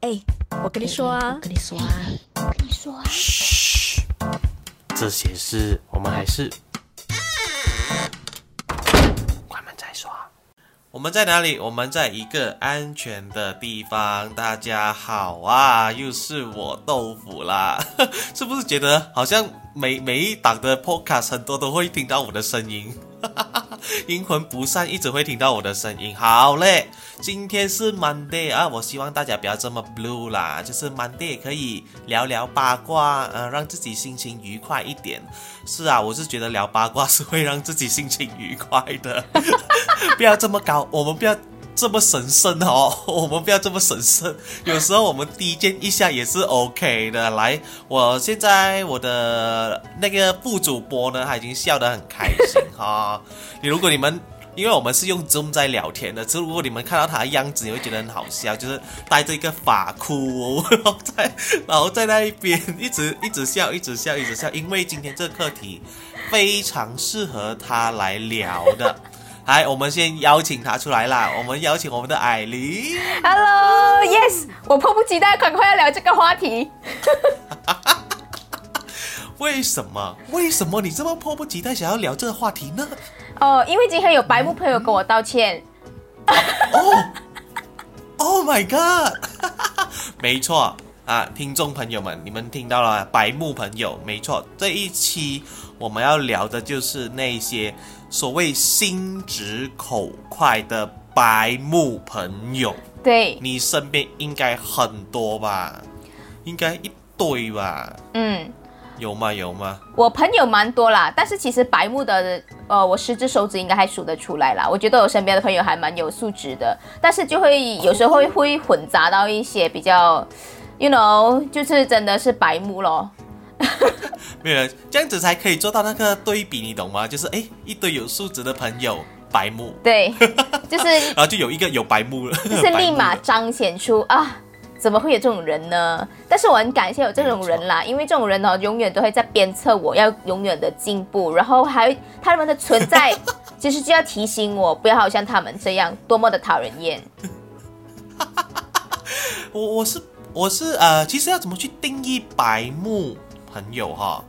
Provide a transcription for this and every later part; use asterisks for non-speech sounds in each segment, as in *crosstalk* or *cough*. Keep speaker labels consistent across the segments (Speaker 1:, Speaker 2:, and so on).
Speaker 1: 哎，我跟你说啊，
Speaker 2: 我跟你说啊，我跟你说啊，
Speaker 3: 嘘，这些事我们还是关门再说。我们在哪里？我们在一个安全的地方。大家好啊，又是我豆腐啦，*laughs* 是不是觉得好像每每一档的 podcast 很多都会听到我的声音？*laughs* 阴魂不散，一直会听到我的声音。好嘞，今天是 Monday 啊，我希望大家不要这么 blue 啦，就是 Monday 可以聊聊八卦，呃，让自己心情愉快一点。是啊，我是觉得聊八卦是会让自己心情愉快的。*laughs* 不要这么高，我们不要这么神圣哦，我们不要这么神圣。有时候我们低贱一下也是 OK 的。来，我现在我的那个副主播呢，他已经笑得很开心哈。你如果你们，因为我们是用 Zoom 在聊天的，就如果你们看到他的样子，你会觉得很好笑，就是戴着一个发箍，然后在然后在那一边一直一直笑，一直笑，一直笑，因为今天这个课题非常适合他来聊的。*laughs* 来，我们先邀请他出来啦。我们邀请我们的艾琳。
Speaker 1: Hello，Yes，我迫不及待，赶快要聊这个话题。*laughs*
Speaker 3: 为什么？为什么你这么迫不及待想要聊这个话题呢？
Speaker 1: 哦，因为今天有白木朋友跟我道歉，
Speaker 3: 哦，Oh my God！*laughs* 没错啊，听众朋友们，你们听到了，白目朋友，没错，这一期我们要聊的就是那些所谓心直口快的白目朋友。
Speaker 1: 对，
Speaker 3: 你身边应该很多吧？应该一堆吧？
Speaker 1: 嗯，
Speaker 3: 有吗？有吗？
Speaker 1: 我朋友蛮多啦，但是其实白木的，呃，我十只手指应该还数得出来啦。我觉得我身边的朋友还蛮有素质的，但是就会有时候会会混杂到一些比较，you know，就是真的是白目咯。*laughs*
Speaker 3: 没有，这样子才可以做到那个对比，你懂吗？就是哎，一堆有素质的朋友，白目，
Speaker 1: 对，就是 *laughs*
Speaker 3: 然后就有一个有白目了，
Speaker 1: 就是立马彰显出啊，怎么会有这种人呢？但是我很感谢有这种人啦，因为这种人呢，永远都会在鞭策我要永远的进步，然后还他们的存在，*laughs* 其实就要提醒我不要好像他们这样多么的讨人厌。*laughs*
Speaker 3: 我我是我是呃，其实要怎么去定义白目朋友哈？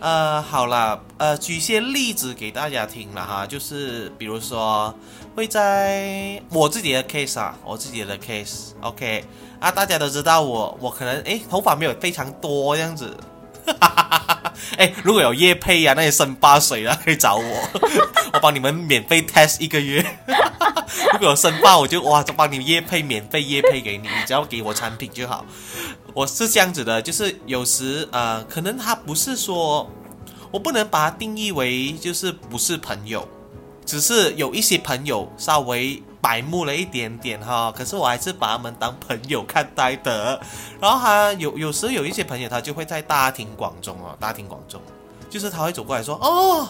Speaker 3: 呃，好了，呃，举些例子给大家听了哈，就是比如说会在我自己的 case 啊，我自己的 case，OK、啊，大家都知道我我可能诶头发没有非常多这样子。*laughs* 哎，如果有叶配呀、那些生发水啊，可以找我，*laughs* 我帮你们免费 test 一个月。*laughs* 如果有生发，我就哇，就帮你们叶配，免费叶配给你，你只要给我产品就好。我是这样子的，就是有时呃，可能他不是说，我不能把它定义为就是不是朋友，只是有一些朋友稍微白目了一点点哈，可是我还是把他们当朋友看待的。然后他有有时有一些朋友，他就会在大庭广众哦，大庭广众，就是他会走过来说，哦，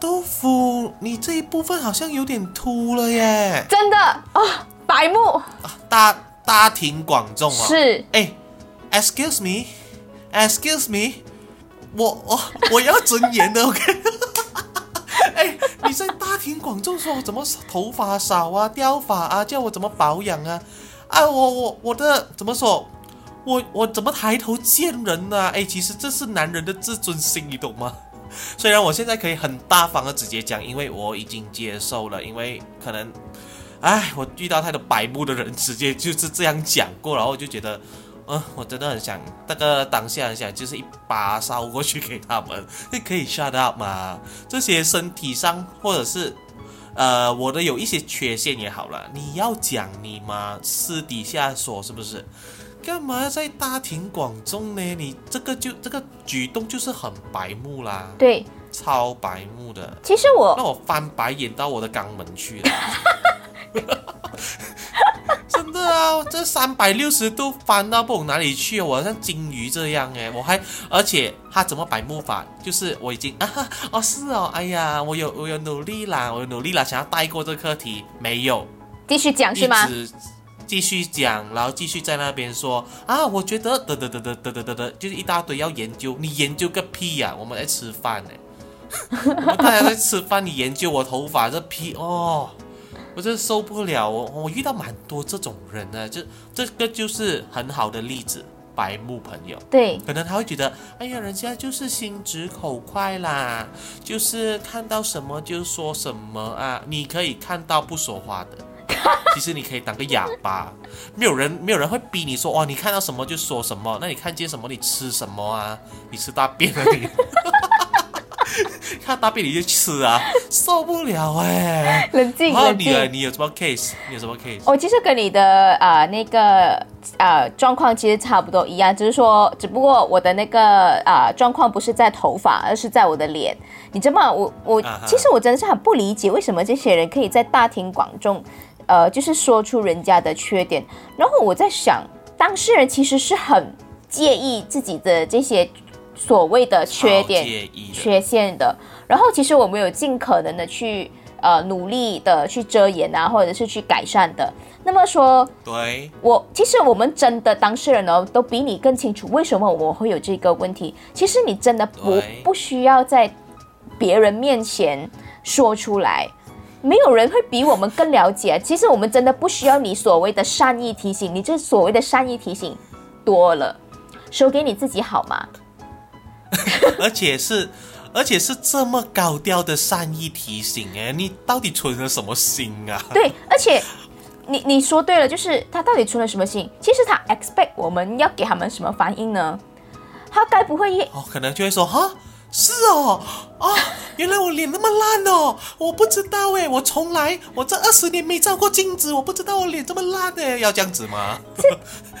Speaker 3: 豆腐，你这一部分好像有点秃了耶，
Speaker 1: 真的？啊、白目。
Speaker 3: 大大庭广众哦，
Speaker 1: 是。
Speaker 3: 哎，excuse me，excuse me，我我我要尊严的，OK。*laughs* 哎，你在大庭广众说我怎么头发少啊、掉发啊，叫我怎么保养啊？啊，我我我的怎么说？我我怎么抬头见人呢、哎，其实这是男人的自尊心，你懂吗？虽然我现在可以很大方的直接讲，因为我已经接受了，因为可能，哎，我遇到太多白目的人，直接就是这样讲过，然后我就觉得，嗯、我真的很想那个当下很想就是一把烧过去给他们，你 *laughs* 可以 shut up 吗？这些身体上或者是。呃，我的有一些缺陷也好了，你要讲你吗？私底下说是不是？干嘛在大庭广众呢？你这个就这个举动就是很白目啦，
Speaker 1: 对。
Speaker 3: 超白目的，
Speaker 1: 其实我
Speaker 3: 那我翻白眼到我的肛门去了。*laughs* *laughs* 真的啊，这三百六十度翻到不懂哪里去，我像金鱼这样哎，我还而且他怎么摆木法？就是我已经啊哈哦是哦，哎呀，我有我有努力啦，我有努力啦，想要带过这个课题，没有，
Speaker 1: 继续讲是吗？
Speaker 3: 继续讲，然后继续在那边说啊，我觉得得得得得得得得得，就是一大堆要研究，你研究个屁呀、我们在吃饭呢，我们大家在吃饭，你研究我头发这屁哦，我真的受不了，我我遇到蛮多这种人呢，就这个就是很好的例子，白目朋友。
Speaker 1: 对，
Speaker 3: 可能他会觉得，哎呀，人家就是心直口快啦，就是看到什么就说什么啊。你可以看到不说话的，其实你可以当个哑巴，没有人没有人会逼你说，哇，你看到什么就说什么。那你看见什么你吃什么啊？你吃大便啊你？*laughs* 看大便你就吃啊，受不了哎、
Speaker 1: 冷静
Speaker 3: 然后
Speaker 1: 冷静。
Speaker 3: 你有什么 case？你有什么 case？
Speaker 1: 我其实跟你的呃那个呃状况其实差不多一样，只是说，只不过我的那个呃状况不是在头发，而是在我的脸。你知道吗？我我
Speaker 3: 啊
Speaker 1: 其实我真的是很不理解，为什么这些人可以在大庭广众，呃，就是说出人家的缺点。然后我在想，当事人其实是很介意自己的这些所谓的缺点、缺陷的。然后其实我们有尽可能的去呃努力的去遮掩啊，或者是去改善的。那么说，
Speaker 3: 对，
Speaker 1: 我其实我们真的当事人呢，都比你更清楚为什么我会有这个问题。其实你真的不不需要在别人面前说出来。没有人会比我们更了解。其实我们真的不需要你所谓的善意提醒，你这所谓的善意提醒多了，收给你自己好吗？*laughs*
Speaker 3: 而且是，而且是这么高调的善意提醒，哎，你到底存了什么心啊？
Speaker 1: 对，而且你你说对了，就是他到底存了什么心？其实他 expect 我们要给他们什么反应呢？他该不会也
Speaker 3: 哦，可能就会说哈。是哦，啊，原来我脸那么烂哦，我不知道哎，我从来我这二十年没照过镜子，我不知道我脸这么烂哎，要这样子吗？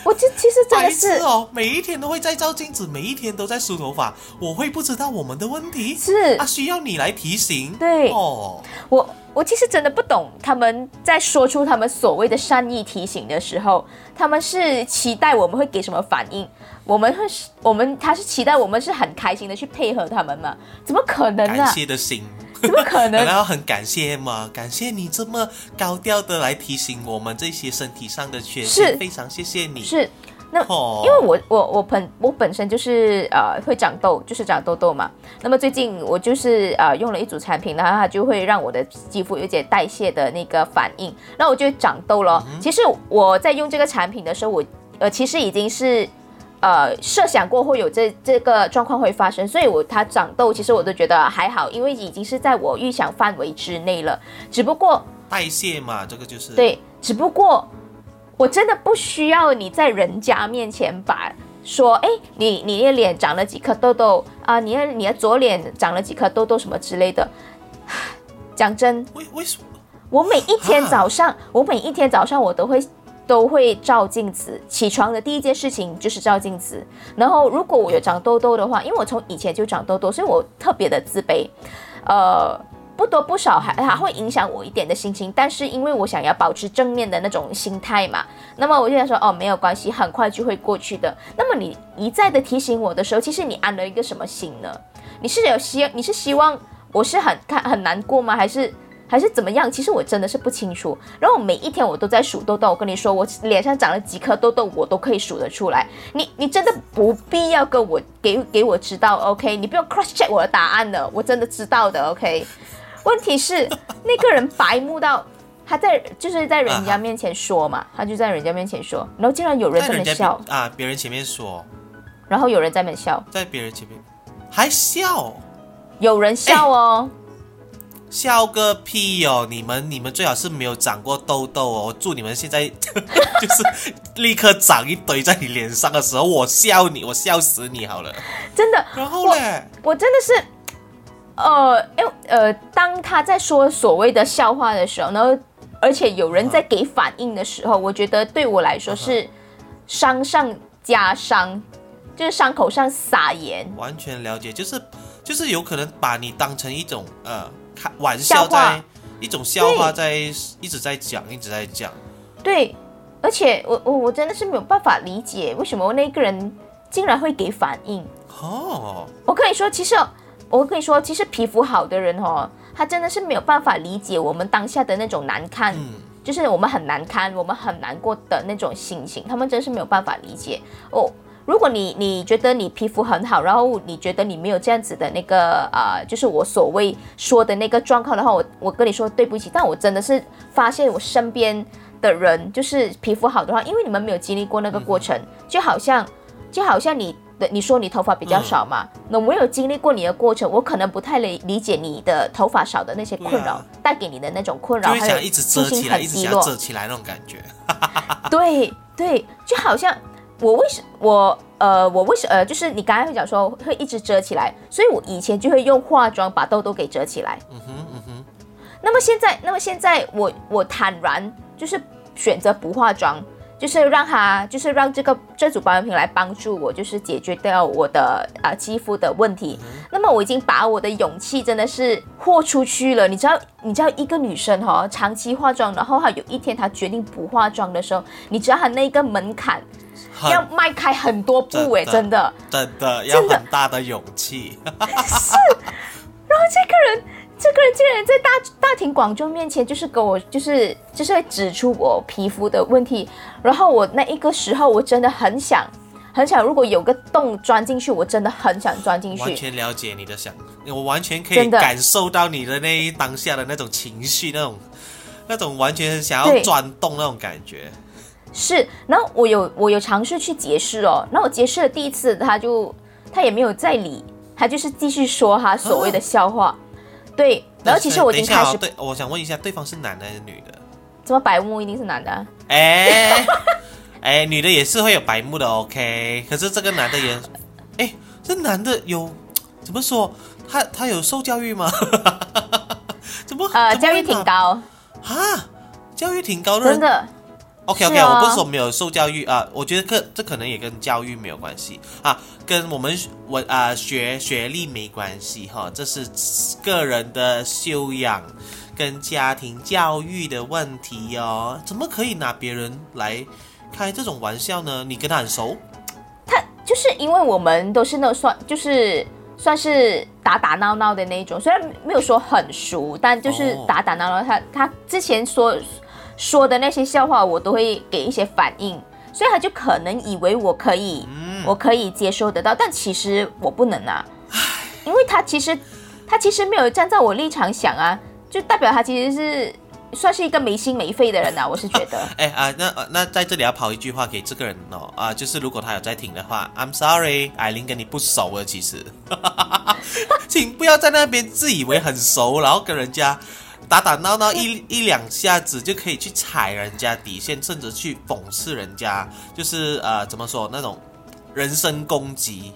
Speaker 1: 我这其实真的是
Speaker 3: 哦，每一天都会在照镜子，每一天都在梳头发，我会不知道我们的问题？
Speaker 1: 是
Speaker 3: 啊，需要你来提醒。
Speaker 1: 对
Speaker 3: 哦，
Speaker 1: 我我其实真的不懂他们在说出他们所谓的善意提醒的时候，他们是期待我们会给什么反应？我们会是我们他是期待我们是很开心的去配合他们嘛？怎么可能
Speaker 3: 感
Speaker 1: 啊？
Speaker 3: 谢的心。
Speaker 1: 怎么可能？*laughs*
Speaker 3: 然后很感谢嘛，感谢你这么高调的来提醒我们这些身体上的缺陷，
Speaker 1: 是
Speaker 3: 非常谢谢你。
Speaker 1: 是那
Speaker 3: 哦，
Speaker 1: 因为我我我本我本身就是呃会长痘，就是长痘痘嘛。那么最近我就是呃用了一组产品，然后它就会让我的肌肤有一点代谢的那个反应，然后我就长痘了。其实我在用这个产品的时候，我呃其实已经是。呃，设想过会有这这个状况会发生，所以我他长痘，其实我都觉得还好，因为已经是在我预想范围之内了。只不过
Speaker 3: 代谢嘛，这个就是
Speaker 1: 对，只不过我真的不需要你在人家面前把说，哎，你你的脸长了几颗痘痘啊、你的你的左脸长了几颗痘痘什么之类的。*sighs* 讲真，
Speaker 3: 为为什么？
Speaker 1: 我每一天早上，我每一天早上我都会都会照镜子，起床的第一件事情就是照镜子。然后如果我有长痘痘的话，因为我从以前就长痘痘，所以我特别的自卑，呃。不多不少还还会影响我一点的心情，但是因为我想要保持正面的那种心态嘛，那么我就想说哦没有关系，很快就会过去的。那么你一再的提醒我的时候，其实你安了一个什么心呢？你是有希你是希望我是很看很难过吗？还是还是怎么样？其实我真的是不清楚。然后每一天我都在数痘痘，我跟你说，我脸上长了几颗痘痘，我都可以数得出来。你你真的不必要跟我给给我知道，OK？你不用 cross check 我的答案的，我真的知道的，OK？问题是那个人白目到他在就是在人家面前说嘛，他就在人家面前说，然后竟然有人
Speaker 3: 在
Speaker 1: 那笑，
Speaker 3: 啊别人前面说，
Speaker 1: 然后有人在那笑，
Speaker 3: 在别人前面还笑。
Speaker 1: 有人笑哦。
Speaker 3: 笑个屁哦！你们你们最好是没有长过痘痘哦。我祝你们现在 *laughs* 就是立刻长一堆在你脸上的时候，我笑你，我笑死你好了。
Speaker 1: 真的，
Speaker 3: 然后嘞，
Speaker 1: 我真的是，呃，哎呃，当他在说所谓的笑话的时候，然后而且有人在给反应的时候，我觉得对我来说是伤上加伤，就是伤口上撒盐。
Speaker 3: 完全了解，就是就是有可能把你当成一种呃开玩
Speaker 1: 笑
Speaker 3: 在一种笑话在一直在讲，一直在讲。
Speaker 1: 对，而且我我我真的是没有办法理解为什么那个人竟然会给反应。
Speaker 3: 哦，
Speaker 1: 我跟你说，其实我跟你说，其实皮肤好的人哦，他真的是没有办法理解我们当下的那种难看，
Speaker 3: 嗯，
Speaker 1: 就是我们很难堪，我们很难过的那种心情，他们真是没有办法理解哦。如果你你觉得你皮肤很好，然后你觉得你没有这样子的那个呃，就是我所谓说的那个状况的话，我我跟你说对不起，但我真的是发现我身边的人就是皮肤好的话，因为你们没有经历过那个过程，就好像就好像你的你说你头发比较少嘛，那我有经历过你的过程，我可能不太理理解你的头发少的那些困扰
Speaker 3: 啊
Speaker 1: 带给你的那种困扰，
Speaker 3: 就会
Speaker 1: 还有
Speaker 3: 想一直遮起来，一直想要
Speaker 1: 很低落。
Speaker 3: 遮起来那种感觉。*laughs*
Speaker 1: 对对，就好像我为什我呃我为什呃就是你刚才会讲说会一直遮起来，所以我以前就会用化妆把痘痘给遮起来。
Speaker 3: 嗯哼嗯哼，
Speaker 1: 那么现在，那么现在我我坦然就是选择不化妆，就是让它就是让这个这组保养品来帮助我，就是解决掉我的啊、呃肌肤的问题。那么我已经把我的勇气真的是豁出去了。你知道，你知道一个女生哈、哦，长期化妆，然后她有一天她决定不化妆的时候，你知道她那个门槛要迈开很多步诶，真
Speaker 3: 真的
Speaker 1: 的。
Speaker 3: 真的要很大的勇气。*laughs*
Speaker 1: 是然后这个人，这个人竟然在大大庭广众面前，就是跟我，就是就是会指出我皮肤的问题。然后我那一个时候，我真的很想，很想，如果有个洞钻进去，我真的很想钻进去。
Speaker 3: 完全了解你的想，我完全可以感受到你的那一当下的那种情绪，那种那种完全想要钻洞那种感觉。
Speaker 1: 是，然后我有我有尝试去解释哦，然后我解释了第一次，他就他也没有再理，他就是继续说他所谓的笑话。对，然后其实我已经开始，
Speaker 3: 对，我想问一下，对方是男的还是女的？
Speaker 1: 怎么白目一定是男的啊？
Speaker 3: 哎哎，女的也是会有白目的，OK。可是这个男的也，哎，这男的有怎么说？他他有受教育吗？*laughs* 怎么？
Speaker 1: 呃，教育挺高，
Speaker 3: 啊，教育挺高的
Speaker 1: 真的。
Speaker 3: OK OK，、
Speaker 1: 啊
Speaker 3: 我不是说没有受教育啊，我觉得可这可能也跟教育没有关系啊，跟我们我啊学学历没关系哈，这是个人的修养跟家庭教育的问题哦。怎么可以拿别人来开这种玩笑呢？你跟他很熟？
Speaker 1: 他就是因为我们都是那种算就是算是打打闹闹的那一种，虽然没有说很熟，但就是
Speaker 3: 哦
Speaker 1: 打打闹闹。他他之前说说的那些笑话，我都会给一些反应，所以他就可能以为我可以，我可以接受得到，但其实我不能啊，因为他其实他其实没有站在我立场想啊，就代表他其实是算是一个没心没肺的人啊，我是觉得。*laughs*
Speaker 3: 哎啊，那呃那在这里要跑一句话给这个人哦啊，就是如果他有在听的话，I'm sorry，艾琳跟你不熟了，其实，*laughs* 请不要在那边自以为很熟，然后跟人家打打闹闹一一两下子就可以去踩人家底线，甚至去讽刺人家，就是呃怎么说那种人身攻击，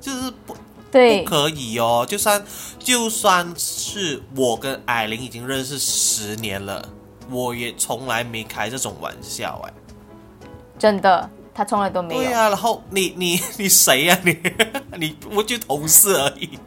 Speaker 3: 就是不
Speaker 1: 对
Speaker 3: 不，可以哦，就算就算是我跟艾琳已经认识十年了，我也从来没开这种玩笑哎。
Speaker 1: 真的，他从来都没有。
Speaker 3: 对啊，然后你你你谁呀、你你不就同事而已，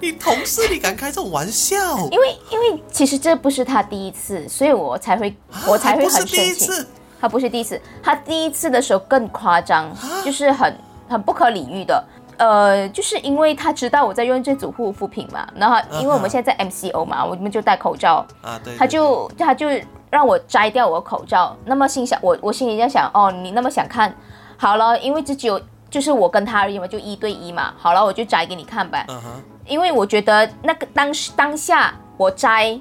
Speaker 3: 你同事你敢开这种玩笑？
Speaker 1: 因为因为其实这不是他第一次，所以我才会我才会很生气。他不是第一次，他第一次的时候更夸张，
Speaker 3: 啊
Speaker 1: 就是很很不可理喻的。呃，就是因为他知道我在用这组护肤品嘛，然后因为我们现在在 MCO 嘛，我们就戴口罩，
Speaker 3: 啊，对，
Speaker 1: 他就他就让我摘掉我的口罩。那么心想我我心里在想，哦，你那么想看，好了，因为这只有就是我跟他而已嘛，就一对一嘛，好了，我就摘给你看吧。
Speaker 3: 嗯哼，
Speaker 1: 因为我觉得那个当时当下我摘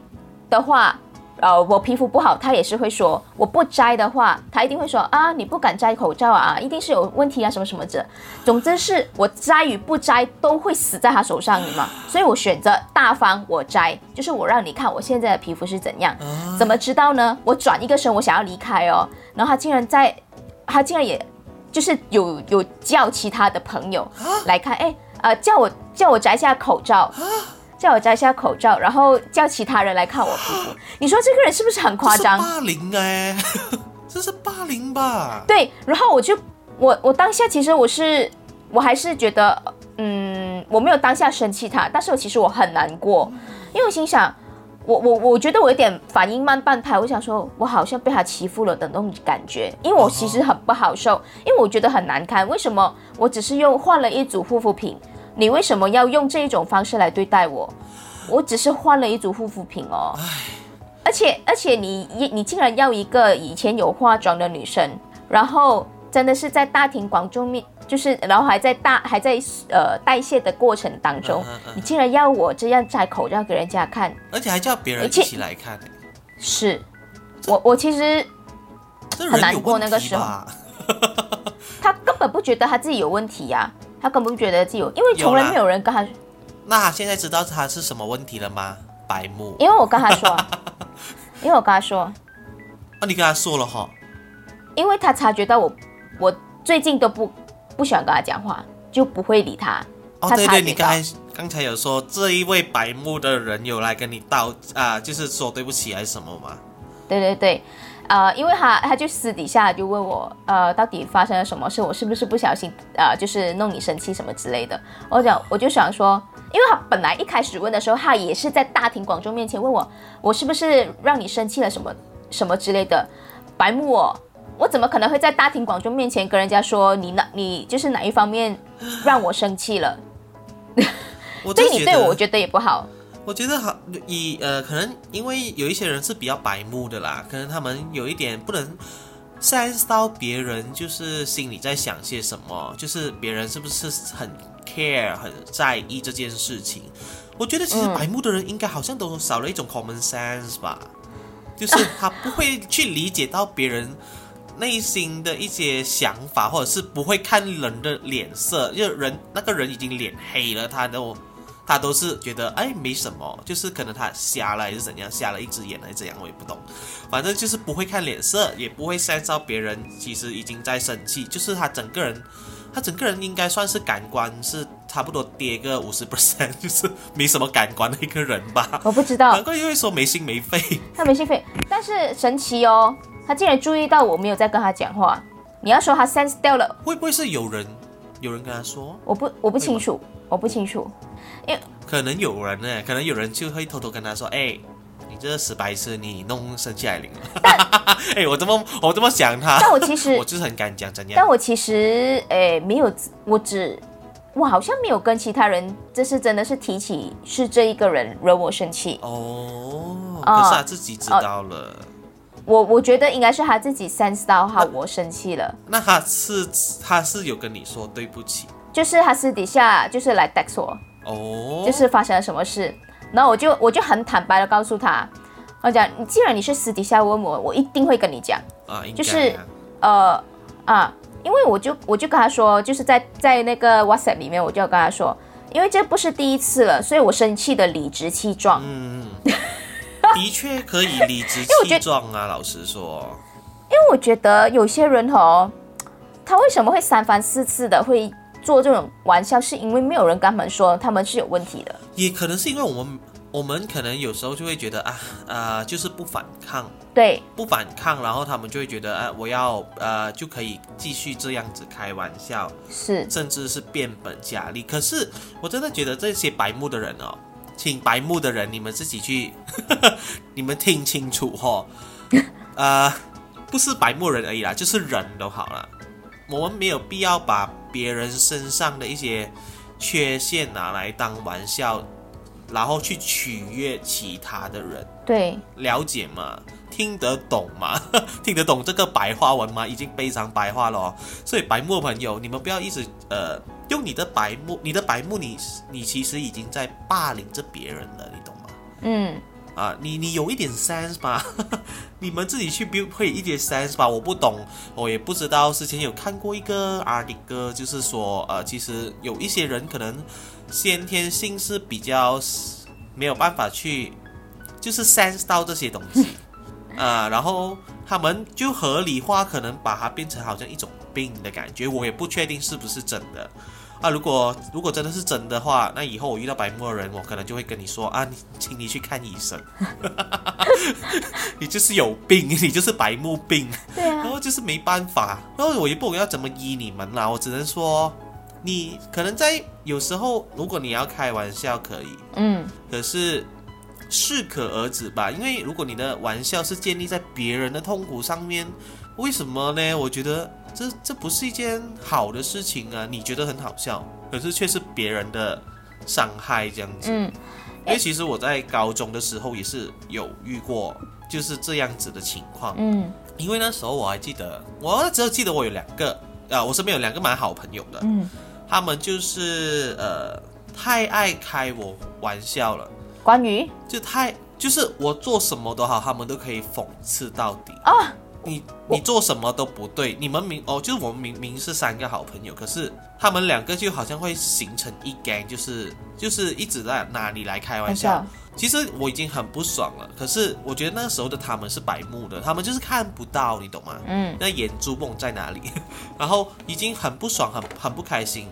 Speaker 1: 的话，呃，我皮肤不好，他也是会说；我不摘的话，他一定会说啊，你不敢摘口罩啊，一定是有问题啊，什么什么的。总之是我摘与不摘都会死在他手上你嘛，所以我选择大方，我摘，就是我让你看我现在的皮肤是怎样。怎么知道呢？我转一个身，我想要离开哦，然后他竟然在，他竟然也就是有有叫其他的朋友来看，哎，呃，叫我叫我摘下口罩，叫我摘下口罩，然后叫其他人来看我皮肤。你说这个人是不是很夸张
Speaker 3: 霸凌哎，*laughs* 这是霸凌吧？
Speaker 1: 对，然后我就我我当下其实我是我还是觉得，嗯，我没有当下生气他，但是我其实我很难过，因为我心想。我我我觉得我有点反应慢半拍，我想说，我好像被他欺负了的那种感觉，因为我其实很不好受，因为我觉得很难堪。为什么我只是用换了一组护肤品，你为什么要用这一种方式来对待我？我只是换了一组护肤品哦，而且而且你你竟然要一个以前有化妆的女生，然后真的是在大庭广众面就是然后还在大还在呃代谢的过程当中，
Speaker 3: 嗯嗯嗯
Speaker 1: 你竟然要我这样摘口罩给人家看，
Speaker 3: 而且还叫别人一起来看、欸，
Speaker 1: 是。我我其实很难过那个时候？*laughs* 他根本不觉得他自己有问题呀、他根本不觉得自己有，因为从来没有人跟他，
Speaker 3: 那他现在知道他是什么问题了吗？白目。
Speaker 1: 因为我跟他说，*laughs* 因为我跟他说，
Speaker 3: 啊，你跟他说了哈，
Speaker 1: 因为他察觉到我我最近都不不喜欢跟他讲话，就不会理他。
Speaker 3: 哦，对对，你刚才刚才有说这一位白目的人有来跟你道啊，就是说对不起还是什么吗？
Speaker 1: 对对对，呃，因为他他就私底下就问我，呃，到底发生了什么事？我是不是不小心呃，就是弄你生气什么之类的？我讲，我就想说，因为他本来一开始问的时候，他也是在大庭广众面前问我，我是不是让你生气了什么什么之类的，白目哦。我怎么可能会在大庭广众面前跟人家说你哪你就是哪一方面让我生气了？*laughs* 对你对我，我觉得也不好。
Speaker 3: 我觉得好以呃，可能因为有一些人是比较白目的啦，可能他们有一点不能 sense 到别人就是心里在想些什么，就是别人是不是很 care 很在意这件事情。我觉得其实
Speaker 1: 嗯
Speaker 3: 白目的人应该好像都少了一种 common sense 吧，就是他不会去理解到别人。内心的一些想法，或者是不会看人的脸色，就人那个人已经脸黑了，他都他都是觉得哎没什么，就是可能他瞎了还是怎样，瞎了一只眼还是怎样，我也不懂。反正就是不会看脸色，也不会 sense 到别人其实已经在生气，就是他整个人，*laughs* 他整个人应该算是感官是差不多跌个五十 percent，就是没什么感官的一个人吧。
Speaker 1: 我不知道
Speaker 3: 难怪又会说没心没肺。
Speaker 1: 他没心肺，但是神奇哦，他竟然注意到我没有在跟他讲话。你要说他 sense 掉了，
Speaker 3: 会不会是有人有人跟他说？
Speaker 1: 我不我不清楚，我不清楚。
Speaker 3: 可能有人呢，可能有人就会偷偷跟他说：“哎，你这死白痴，你弄生气来领了。” *laughs* 哎，我这么我这么想他，
Speaker 1: 但我其实 *laughs*
Speaker 3: 我就是很敢讲怎样。
Speaker 1: 但我其实哎没有，我只我好像没有跟其他人，这是真的是提起是这一个人惹我生气。
Speaker 3: 哦，
Speaker 1: 哦
Speaker 3: 可是他自己知道了，
Speaker 1: 我我觉得应该是他自己 sense 到哈我生气了，
Speaker 3: 那他是他是有跟你说对不起？
Speaker 1: 就是他私底下就是来 text 我，
Speaker 3: 哦，
Speaker 1: 就是发生了什么事，然后我就我就很坦白的告诉他，我讲你既然你是私底下问我，我一定会跟你讲。
Speaker 3: 啊，应该
Speaker 1: 就是
Speaker 3: 啊
Speaker 1: 呃啊，因为我就我就跟他说，就是在在那个 WhatsApp 里面，我就要跟他说，因为这不是第一次了，所以我生气的理直气壮。
Speaker 3: 嗯，*laughs* 的确可以理直气壮啊，老实说，
Speaker 1: 因为我觉得有些人哦，他为什么会三番四次的会做这种玩笑，是因为没有人跟他们说他们是有问题的。
Speaker 3: 也可能是因为我们我们可能有时候就会觉得啊啊、就是不反抗。
Speaker 1: 对，
Speaker 3: 不反抗，然后他们就会觉得，呃，我要呃就可以继续这样子开玩笑，
Speaker 1: 是
Speaker 3: 甚至是变本加厉。可是我真的觉得这些白目的人哦，请白目的人你们自己去，*laughs* 你们听清楚哦，呃，不是白目人而已啦，就是人都好了。我们没有必要把别人身上的一些缺陷拿来当玩笑，然后去取悦其他的人。
Speaker 1: 对，
Speaker 3: 了解吗？听得懂吗？*laughs* 听得懂这个白话文吗？已经非常白话了哦。所以白目的朋友，你们不要一直呃用你的白目，你的白目你你其实已经在霸凌着别人了，你懂吗？
Speaker 1: 嗯，
Speaker 3: 啊，你你有一点 sense 吧？*laughs* 你们自己去 build 会一点 sense 吧？我不懂，我也不知道。之前有看过一个 article，就是说，呃，其实有一些人可能先天性是比较没有办法去，就是 sense 到这些东西啊，然后他们就合理化，可能把它变成好像一种病的感觉。我也不确定是不是真的。啊，如果如果真的是真的话，那以后我遇到白目的人，我可能就会跟你说啊，你请你去看医生，你就是有病，你就是白目病，
Speaker 1: 对啊，
Speaker 3: 然后就是没办法，然后我也不懂要怎么医你们啦，我只能说，你可能在有时候，如果你要开玩笑可以，
Speaker 1: 嗯，
Speaker 3: 可是适可而止吧，因为如果你的玩笑是建立在别人的痛苦上面，为什么呢？我觉得这这不是一件好的事情啊！你觉得很好笑，可是却是别人的伤害这样子。
Speaker 1: 嗯，
Speaker 3: 因为其实我在高中的时候也是有遇过就是这样子的情况，
Speaker 1: 嗯，
Speaker 3: 因为那时候我还记得，我只有记得我有两个啊，我身边有两个蛮好朋友的，
Speaker 1: 嗯，
Speaker 3: 他们就是呃太爱开我玩笑了，
Speaker 1: 关于
Speaker 3: 就太就是我做什么都好，他们都可以讽刺到底。
Speaker 1: 啊，
Speaker 3: 你你做什么都不对，你们明哦，就是我们明明是三个好朋友，可是他们两个就好像会形成一 gang，就是就是一直在哪里来开玩笑
Speaker 1: 玩笑。
Speaker 3: 其实我已经很不爽了，可是我觉得那时候的他们是白目的，他们就是看不到，你懂吗？
Speaker 1: 嗯
Speaker 3: 那眼珠梦在哪里？*laughs* 然后已经很不爽，很很不开心，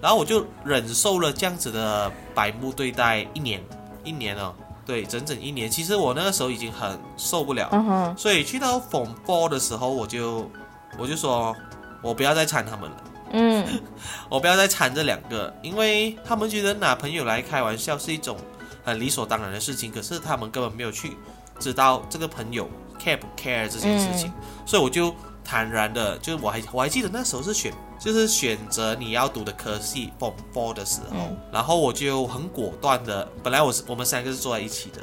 Speaker 3: 然后我就忍受了这样子的白目对待一年，一年了，对，整整一年。其实我那个时候已经很受不了，所以去到 Form Four 的时候，我就我就说，我不要再缠他们了，
Speaker 1: 嗯。*laughs*
Speaker 3: 我不要再缠这两个，因为他们觉得拿朋友来开玩笑是一种很理所当然的事情，可是他们根本没有去知道这个朋友 care 不 care 这件事情，所以我就坦然的，就是我还我还记得那时候是选就是选择你要读的科系 Form Four 的时候，
Speaker 1: 嗯。
Speaker 3: 然后我就很果断的，本来我是我们三个是坐在一起的，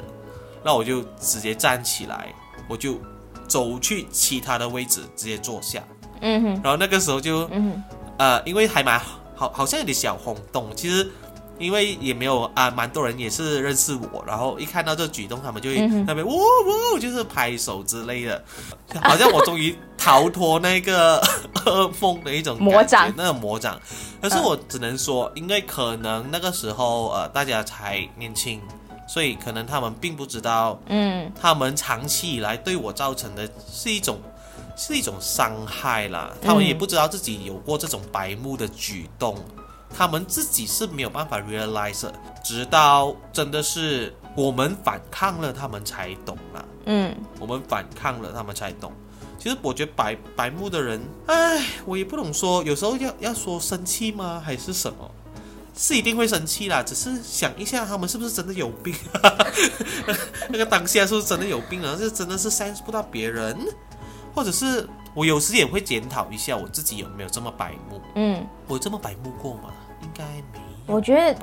Speaker 3: 那我就直接站起来，我就走去其他的位置直接坐下，
Speaker 1: 嗯哼，
Speaker 3: 然后那个时候就
Speaker 1: 嗯哼，
Speaker 3: 呃，因为还蛮好，好像有点小轰动。其实因为也没有啊，蛮多人也是认识我，然后一看到这举动，他们就会那边哇哇，就是拍手之类的，好像我终于逃脱那个噩 *laughs* 梦的一种
Speaker 1: 魔掌。
Speaker 3: 那个魔掌。可是我只能说，因为可能那个时候呃大家才年轻，所以可能他们并不知道
Speaker 1: 嗯。
Speaker 3: 他们长期以来对我造成的是一种是一种伤害啦，他们也不知道自己有过这种白目的举动，他们自己是没有办法 realize，的直到真的是我们反抗了，他们才懂啦。
Speaker 1: 嗯，
Speaker 3: 我们反抗了，他们才懂。其实我觉得白白目的人，哎，我也不懂说，有时候要要说生气吗，还是什么？是一定会生气啦，只是想一下他们是不是真的有病，*laughs* 那个当下是不是真的有病啊？是真的是 sense 不到别人，或者是我有时也会检讨一下我自己有没有这么白目，
Speaker 1: 嗯，
Speaker 3: 我这么白目过吗？应该没有
Speaker 1: 我觉得。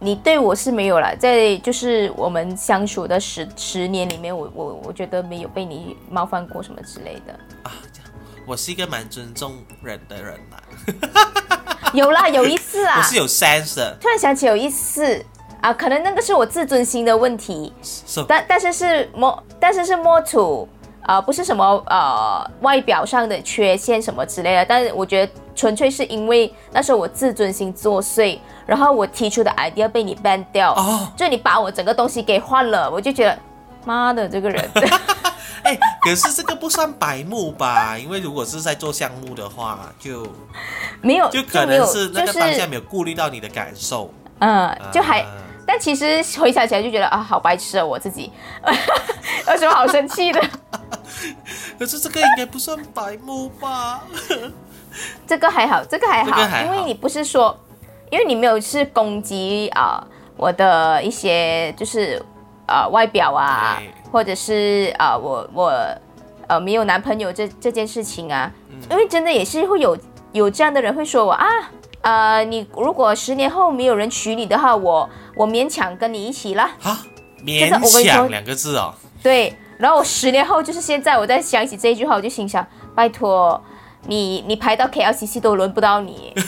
Speaker 1: 你对我是没有了，在就是我们相处的十十年里面，我我我觉得没有被你冒犯过什么之类的。
Speaker 3: 啊，这样我是一个蛮尊重人的人啦，*laughs* *laughs*
Speaker 1: 有啦，有一次啊，
Speaker 3: 我是有 sense 的，
Speaker 1: 突然想起有一次啊，可能那个是我自尊心的问题，
Speaker 3: 是。
Speaker 1: 但但是是摸，但是是摸土，呃，不是什么呃外表上的缺陷什么之类的，但是我觉得纯粹是因为那时候我自尊心作祟，然后我提出的 idea 被你 ban 掉，
Speaker 3: 哦。
Speaker 1: 就你把我整个东西给换了，我就觉得妈的这个人，*laughs*
Speaker 3: 哎，可是这个不算白目吧？因为如果是在做项目的话，就
Speaker 1: 没有
Speaker 3: 就可能是那个
Speaker 1: 就是
Speaker 3: 当下没有顾虑到你的感受，
Speaker 1: 嗯，就还。
Speaker 3: 啊
Speaker 1: 但其实回想起来就觉得啊，好白痴啊，我自己 *laughs* 有什么好生气的？*laughs*
Speaker 3: 可是这个应该不算白目吧？*laughs*
Speaker 1: 这个还好，这个还好，
Speaker 3: 这个还好
Speaker 1: 因为你不是说，因为你没有是攻击啊、我的一些就是呃外表啊，或者是啊、我我呃没有男朋友这这件事情啊，
Speaker 3: 嗯
Speaker 1: 因为真的也是会有有这样的人会说我啊。呃，你如果十年后没有人娶你的话，我我勉强跟你一起啦。
Speaker 3: 啊，勉强两个字哦，
Speaker 1: 对，然后我十年后就是现在，我在想起这一句话，我就心想，拜托你，你排到 KLCC 都轮不到你。*laughs*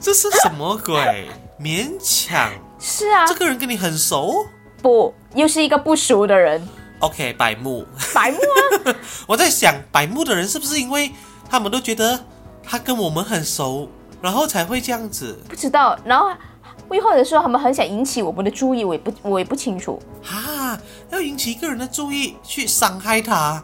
Speaker 3: 这是什么鬼？勉强，
Speaker 1: 是啊
Speaker 3: 这，个人跟你很熟
Speaker 1: 不，又是一个不熟的人
Speaker 3: ，？OK，百慕。
Speaker 1: 百慕啊，*laughs*
Speaker 3: 我在想，百慕的人是不是因为他们都觉得他跟我们很熟，然后才会这样子？
Speaker 1: 不知道。然后又或者说他们很想引起我们的注意，我也不，我也不清楚。
Speaker 3: 哈，要引起一个人的注意，去伤害他，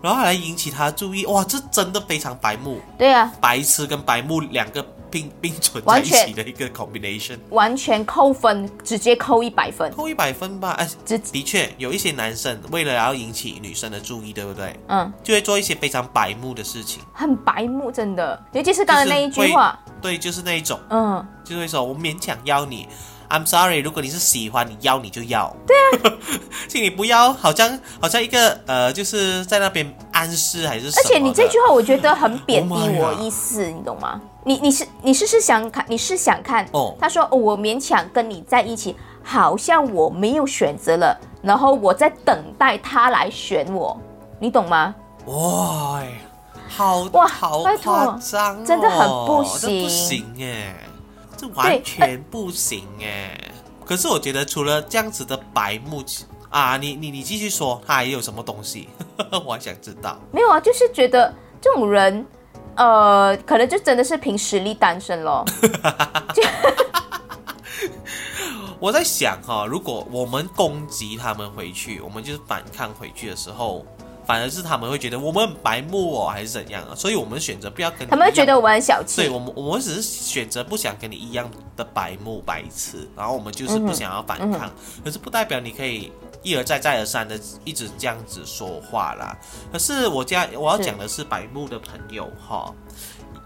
Speaker 3: 然后还来引起他的注意，哇，这真的非常白目，
Speaker 1: 对啊，
Speaker 3: 白痴跟白目两个并并存在一起的一个 combination，
Speaker 1: 完全扣分，直接扣一百分。
Speaker 3: 扣一百分吧。哎，
Speaker 1: 直
Speaker 3: 的确有一些男生为了要引起女生的注意，对不对？
Speaker 1: 嗯，
Speaker 3: 就会做一些非常白目的事情。
Speaker 1: 很白目，真的，尤其是刚才那一句话，
Speaker 3: 对，就是那一种，
Speaker 1: 嗯，
Speaker 3: 就会说我勉强要你。I'm sorry，如果你是喜欢，你要你就要。对啊，*laughs* 请你不要，好像好像一个呃，就是在那边暗示还是什么。
Speaker 1: 而且你这句话我觉得很贬低
Speaker 3: Oh
Speaker 1: 我意思，你懂吗？你你是你是是想看，你是想看，
Speaker 3: 哦
Speaker 1: 他说、哦我勉强跟你在一起，好像我没有选择了，然后我在等待他来选我，你懂吗？
Speaker 3: 哇，好
Speaker 1: 哇
Speaker 3: 好夸张、哦，
Speaker 1: 真的很不
Speaker 3: 行不
Speaker 1: 行
Speaker 3: 行哎，这完全不行哎。可是我觉得除了这样子的白目啊，你你你继续说，他还有什么东西？*laughs* 我还想知道。
Speaker 1: 没有啊，就是觉得这种人，呃，可能就真的是凭实力单身咯。*laughs*
Speaker 3: 我在想哈、如果我们攻击他们回去，我们就是反抗回去的时候，反而是他们会觉得我们很白目哦，还是怎样啊？所以我们选择不要跟你
Speaker 1: 他们会觉得我们很小气。
Speaker 3: 对我们，我们只是选择不想跟你一样的白目白痴，然后我们就是不想要反抗，可是不代表你可以一而再再而三的一直这样子说话啦。可是我家我要讲的是白木的朋友哈，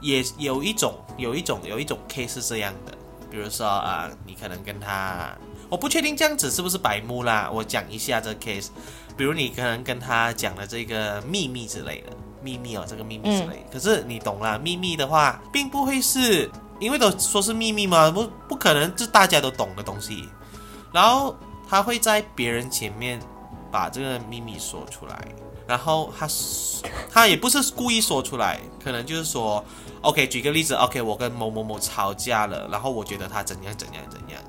Speaker 3: 也有一种有一种有一种 case 是这样的，比如说啊、你可能跟他，我不确定这样子是不是白木啦，我讲一下这个 case，比如你可能跟他讲了这个秘密之类的。秘密哦，这个秘密之类，可是你懂啦，秘密的话，并不会是因为都说是秘密嘛，不不可能是大家都懂的东西。然后他会在别人前面把这个秘密说出来，然后他他也不是故意说出来，可能就是说，OK，举个例子，OK，我跟某某某吵架了，然后我觉得他怎样怎样怎样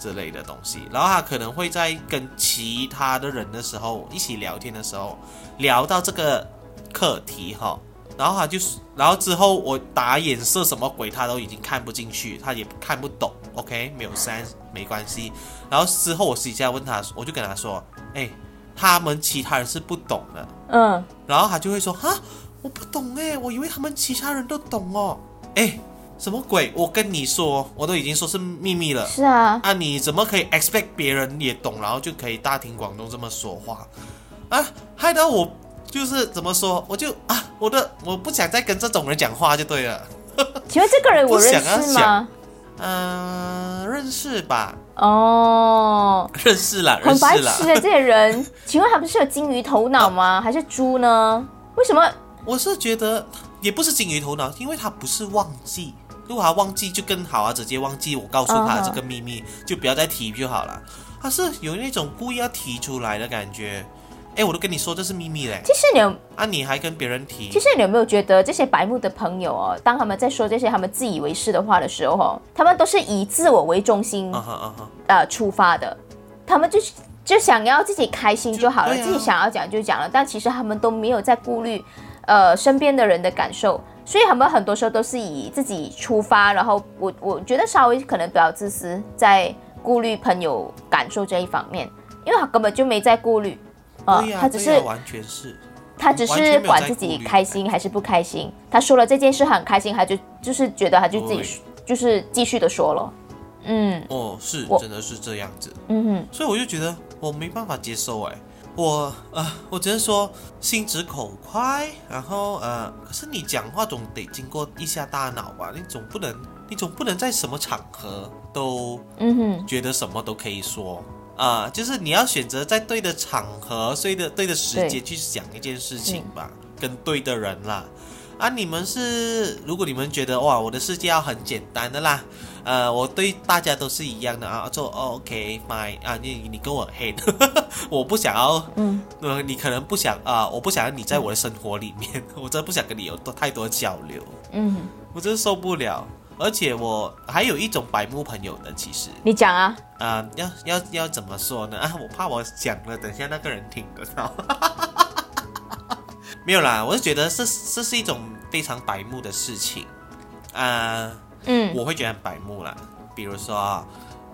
Speaker 3: 之类的东西，然后他可能会在跟其他的人的时候一起聊天的时候聊到这个课题哈。然后他就，然后之后我打眼色什么鬼，他都已经看不进去，他也看不懂，OK，没有 sense，没关系。然后之后我私底下问他，我就跟他说，哎，他们其他人是不懂的，
Speaker 1: 嗯，
Speaker 3: 然后他就会说，哈，我不懂哎，我以为他们其他人都懂哦，哎，什么鬼？我跟你说，我都已经说是秘密了。
Speaker 1: 是啊，
Speaker 3: 啊，你怎么可以 expect 别人也懂，然后就可以大庭广众这么说话啊？害得我就是怎么说，我就啊，我的我不想再跟这种人讲话就对了。*laughs*
Speaker 1: 请问这个人我
Speaker 3: 想啊
Speaker 1: 识吗？
Speaker 3: 嗯、认识吧，
Speaker 1: 哦，
Speaker 3: 认识啦，认
Speaker 1: 很。白痴的这些人，请问他不是有金鱼头脑吗？还是猪呢？为什么？
Speaker 3: 我是觉得也不是金鱼头脑，因为他不是忘记。如果他忘记就更好啊，直接忘记我告诉他这个秘密就不要再提就好了。他是有那种故意要提出来的感觉。哎，我都跟你说这是秘密嘞，
Speaker 1: 其实你有，
Speaker 3: 啊，你还跟别人提。
Speaker 1: 其？实你有没有觉得这些白目的朋友哦，当他们在说这些他们自以为是的话的时候哦，他们都是以自我为中心
Speaker 3: 啊哈啊哈，
Speaker 1: 呃出发的，他们就是就想要自己开心就好了，
Speaker 3: 啊。
Speaker 1: 自己想要讲就讲了，但其实他们都没有在顾虑呃身边的人的感受，所以他们很多时候都是以自己出发，然后我我觉得稍微可能比较自私，在顾虑朋友感受这一方面，因为他根本就没在顾虑，他只是
Speaker 3: 完全是。
Speaker 1: 他只是管自己开心还是不开心。他说了这件事很开心，他就就是觉得他就自己就是继续的说了。嗯。
Speaker 3: 哦，是真的是这样子，
Speaker 1: 嗯哼，
Speaker 3: 所以我就觉得我没办法接受哎，我呃，我只能说心直口快，然后呃，可是你讲话总得经过一下大脑吧，你总不能你总不能在什么场合都
Speaker 1: 嗯哼，
Speaker 3: 觉得什么都可以说啊、就是你要选择在对的场合、对的对的时间去想一件事情吧，跟对的人啦。啊，你们是如果你们觉得哇，我的世界要很简单的啦，呃，我对大家都是一样的啊，做哦 OK fine 啊，你你跟我 hate，*laughs* 我不想要，
Speaker 1: 嗯，
Speaker 3: 呃，你可能不想啊、我不想要你在我的生活里面，我真的不想跟你有多太多交流，
Speaker 1: 嗯，
Speaker 3: 我真的受不了。而且我还有一种白目朋友的，其实。
Speaker 1: 你讲啊，
Speaker 3: 啊、要要要怎么说呢？啊，我怕我讲了，等下那个人听得到。*laughs* 没有啦，我是觉得这这是一种非常白目的事情啊、
Speaker 1: 嗯，
Speaker 3: 我会觉得很白目啦。比如说，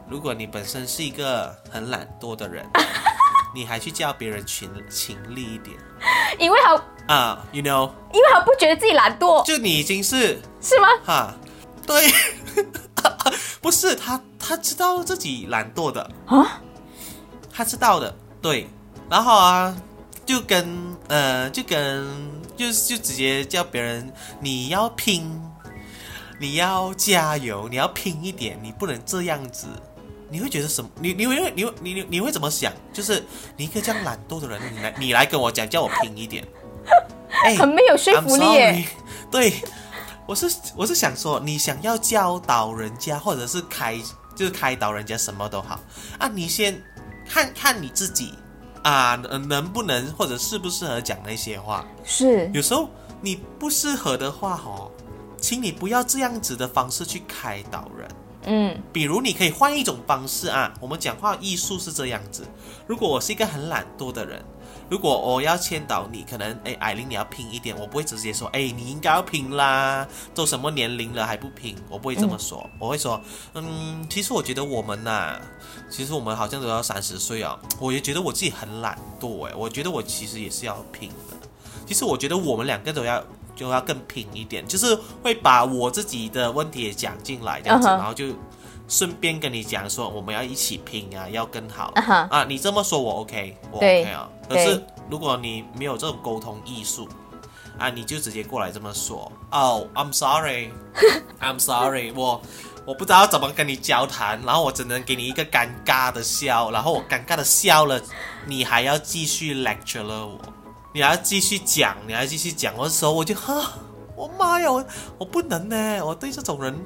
Speaker 3: 如果你本身是一个很懒惰的人，*laughs* 你还去叫别人勤勤力一点
Speaker 1: 因为好
Speaker 3: 啊、y o u know，
Speaker 1: 因为他不觉得自己懒惰，
Speaker 3: 就你已经是
Speaker 1: 是吗？
Speaker 3: 哈，对，*laughs* 不是他，他知道自己懒惰的
Speaker 1: 啊，
Speaker 3: 他知道的，对。然后啊，就跟呃，就跟就就直接叫别人你要拼，你要加油，你要拼一点，你不能这样子。你会觉得什么？你你会你会你你你会怎么想？就是你一个这样懒惰的人，你来你来跟我讲，叫我拼一点。*laughs* 哎
Speaker 1: 很没有说服力耶。
Speaker 3: 对，我是我是想说，你想要教导人家，或者是开就是开导人家什么都好啊，你先看看你自己啊，能能不能或者适不适合讲那些话。
Speaker 1: 是，
Speaker 3: 有时候你不适合的话哦，请你不要这样子的方式去开导人。
Speaker 1: 嗯
Speaker 3: 比如，你可以换一种方式啊。我们讲话艺术是这样子：如果我是一个很懒惰的人，如果我要劝导你，可能哎，艾琳你要拼一点，我不会直接说哎，你应该要拼啦，都什么年龄了还不拼，我不会这么说，我会说嗯，其实我觉得我们呐、其实我们好像都要三十岁啊，我也觉得我自己很懒惰哎，我觉得我其实也是要拼的。其实我觉得我们两个都要就要更拼一点，就是会把我自己的问题也讲进来，这样子然后就顺便跟你讲说我们要一起拼啊，要更好
Speaker 1: 啊。
Speaker 3: 你这么说我 OK，我 OK 啊。可是如果你没有这种沟通艺术啊，你就直接过来这么说哦、*laughs* i m sorry，I'm sorry，我。我不知道怎么跟你交谈，然后我只能给你一个尴尬的笑，然后我尴尬的笑了，你还要继续 lecture 了我，你还要继续讲，你还要继续讲的时候，我就哈，我妈呀，我我不能呢，我对这种人，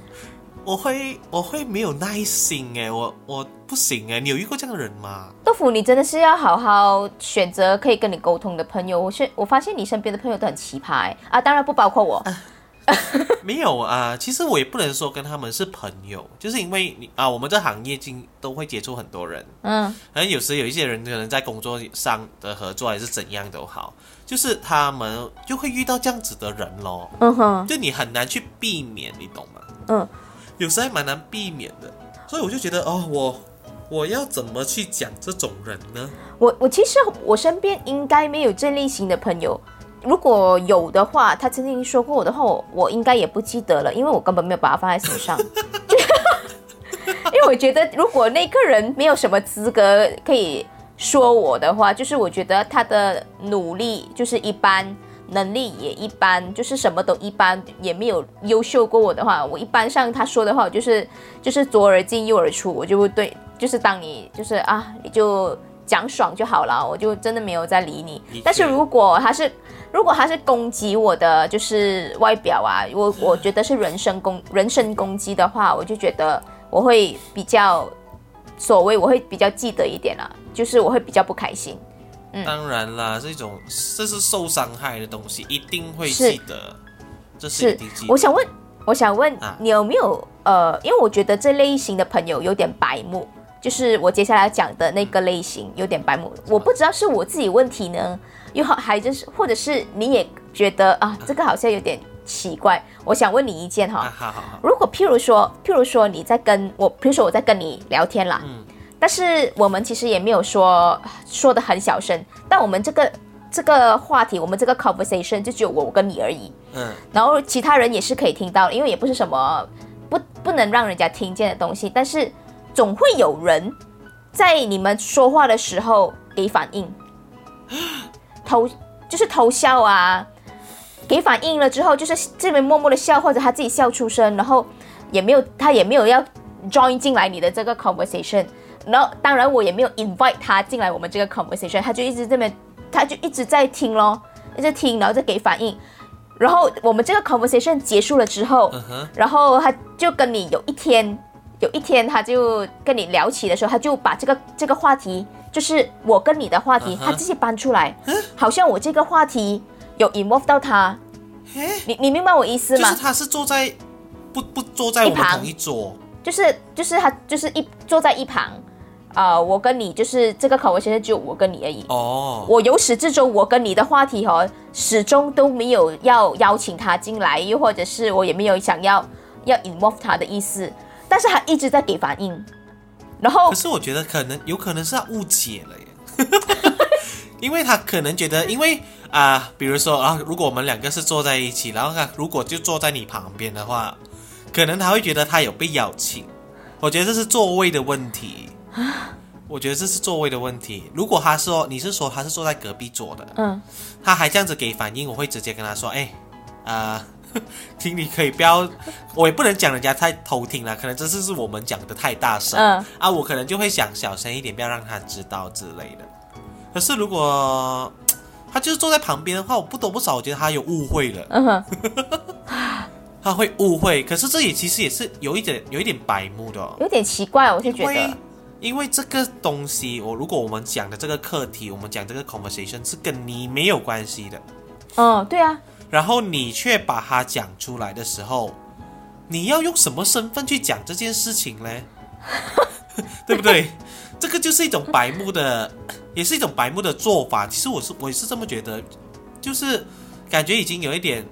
Speaker 3: 我会我会没有耐心哎，我我不行哎，你有遇过这样的人吗？
Speaker 1: 豆腐，你真的是要好好选择可以跟你沟通的朋友。我是我发现你身边的朋友都很奇葩哎啊，当然不包括我。
Speaker 3: 没有啊，其实我也不能说跟他们是朋友，就是因为你啊，我们这行业经都会接触很多人，
Speaker 1: 嗯
Speaker 3: 可能有时有一些人可能在工作上的合作还是怎样都好，就是他们就会遇到这样子的人咯，
Speaker 1: 嗯哼
Speaker 3: 就你很难去避免，你懂吗？
Speaker 1: 嗯，
Speaker 3: 有时还蛮难避免的，所以我就觉得哦，我我要怎么去讲这种人呢？
Speaker 1: 我我其实我身边应该没有这类型的朋友。如果有的话，他曾经说过我的话，我我应该也不记得了，因为我根本没有把它放在心上。*laughs* 因为我觉得，如果那个人没有什么资格可以说我的话，就是我觉得他的努力就是一般，能力也一般，就是什么都一般，也没有优秀过我的话，我一般上他说的话，我就是就是左耳进右耳出，我就会对，就是当你就是啊，你就讲爽就好了，我就真的没有再理你。但是如果他是如果他是攻击我的就是外表啊，我我觉得是人身攻 *laughs* 人身攻击的话，我就觉得我会比较所谓我会比较记得一点啦，就是我会比较不开心。嗯。
Speaker 3: 当然啦，这种这是受伤害的东西，一定会
Speaker 1: 是。
Speaker 3: 记得，这是一
Speaker 1: 是
Speaker 3: 定记，得。
Speaker 1: 我想问，我想问
Speaker 3: 啊。
Speaker 1: 你有没有呃，因为我觉得这类型的朋友有点白目，就是我接下来讲的那个类型有点白目，我不知道是我自己问题呢，又好还就是或者是你也觉得啊，这个好像有点奇怪，我想问你一件哈。
Speaker 3: 啊，好好好，
Speaker 1: 如果譬如说，譬如说你在跟我，譬如说我在跟你聊天啦，
Speaker 3: 嗯
Speaker 1: 但是我们其实也没有说说的很小声，但我们这个这个话题，我们这个 conversation 就只有我跟你而已，
Speaker 3: 嗯，
Speaker 1: 然后其他人也是可以听到的，因为也不是什么不不能让人家听见的东西，但是总会有人在你们说话的时候给反应，*gasps* 偷就是偷笑啊，给反应了之后，就是这边默默的笑，或者他自己笑出声，然后也没有他也没有要 join 进来你的这个 conversation，然后当然我也没有 invite 他进来我们这个 conversation，他就一直这边他就一直在听咯，一直听，然后再给反应。然后我们这个 conversation 结束了之后，然后他就跟你有一天，有一天他就跟你聊起的时候，他就把这个这个话题，就是我跟你的话题他自己搬出来，好像我这个话题有 involve 到他，
Speaker 3: 嘿，
Speaker 1: 你你明白我意思吗？
Speaker 3: 就是他是坐在不不坐在同一桌，
Speaker 1: 就是就是他就是一坐在一旁，啊、我跟你就是这个 conversation 只有我跟你而已。
Speaker 3: 哦，
Speaker 1: 我由始至终，我跟你的话题哦，始终都没有要邀请他进来，又或者是我也没有想要要 involve 他的意思，但是他一直在给反应，然后
Speaker 3: 可是我觉得可能有可能是他误解了耶，*laughs* 因为他可能觉得，因为啊、比如说啊，如果我们两个是坐在一起，然后他如果就坐在你旁边的话，可能他会觉得他有被邀请。我觉得这是座位的问题。我觉得这是座位的问题。如果他说你是说他是坐在隔壁桌的，
Speaker 1: 嗯，
Speaker 3: 他还这样子给反应，我会直接跟他说，哎，啊、*laughs* 请你可以不要，我也不能讲人家太偷听了，可能这次是我们讲的太大声，
Speaker 1: 嗯
Speaker 3: 啊，我可能就会想小声一点，不要让他知道之类的。可是如果他就是坐在旁边的话，我不多不少，我觉得他有误会了，
Speaker 1: 嗯哼，*laughs*
Speaker 3: 他会误会。可是这也其实也是有一点有一点白目的、哦，
Speaker 1: 有点奇怪，我是觉得，
Speaker 3: 因为这个东西，我如果我们讲的这个课题，我们讲这个 conversation 是跟你没有关系的，
Speaker 1: 嗯，对啊，
Speaker 3: 然后你却把它讲出来的时候，你要用什么身份去讲这件事情呢？*laughs* 对不对？这个就是一种白目的，也是一种白目的做法。其实我是我也是这么觉得，就是感觉已经有一点，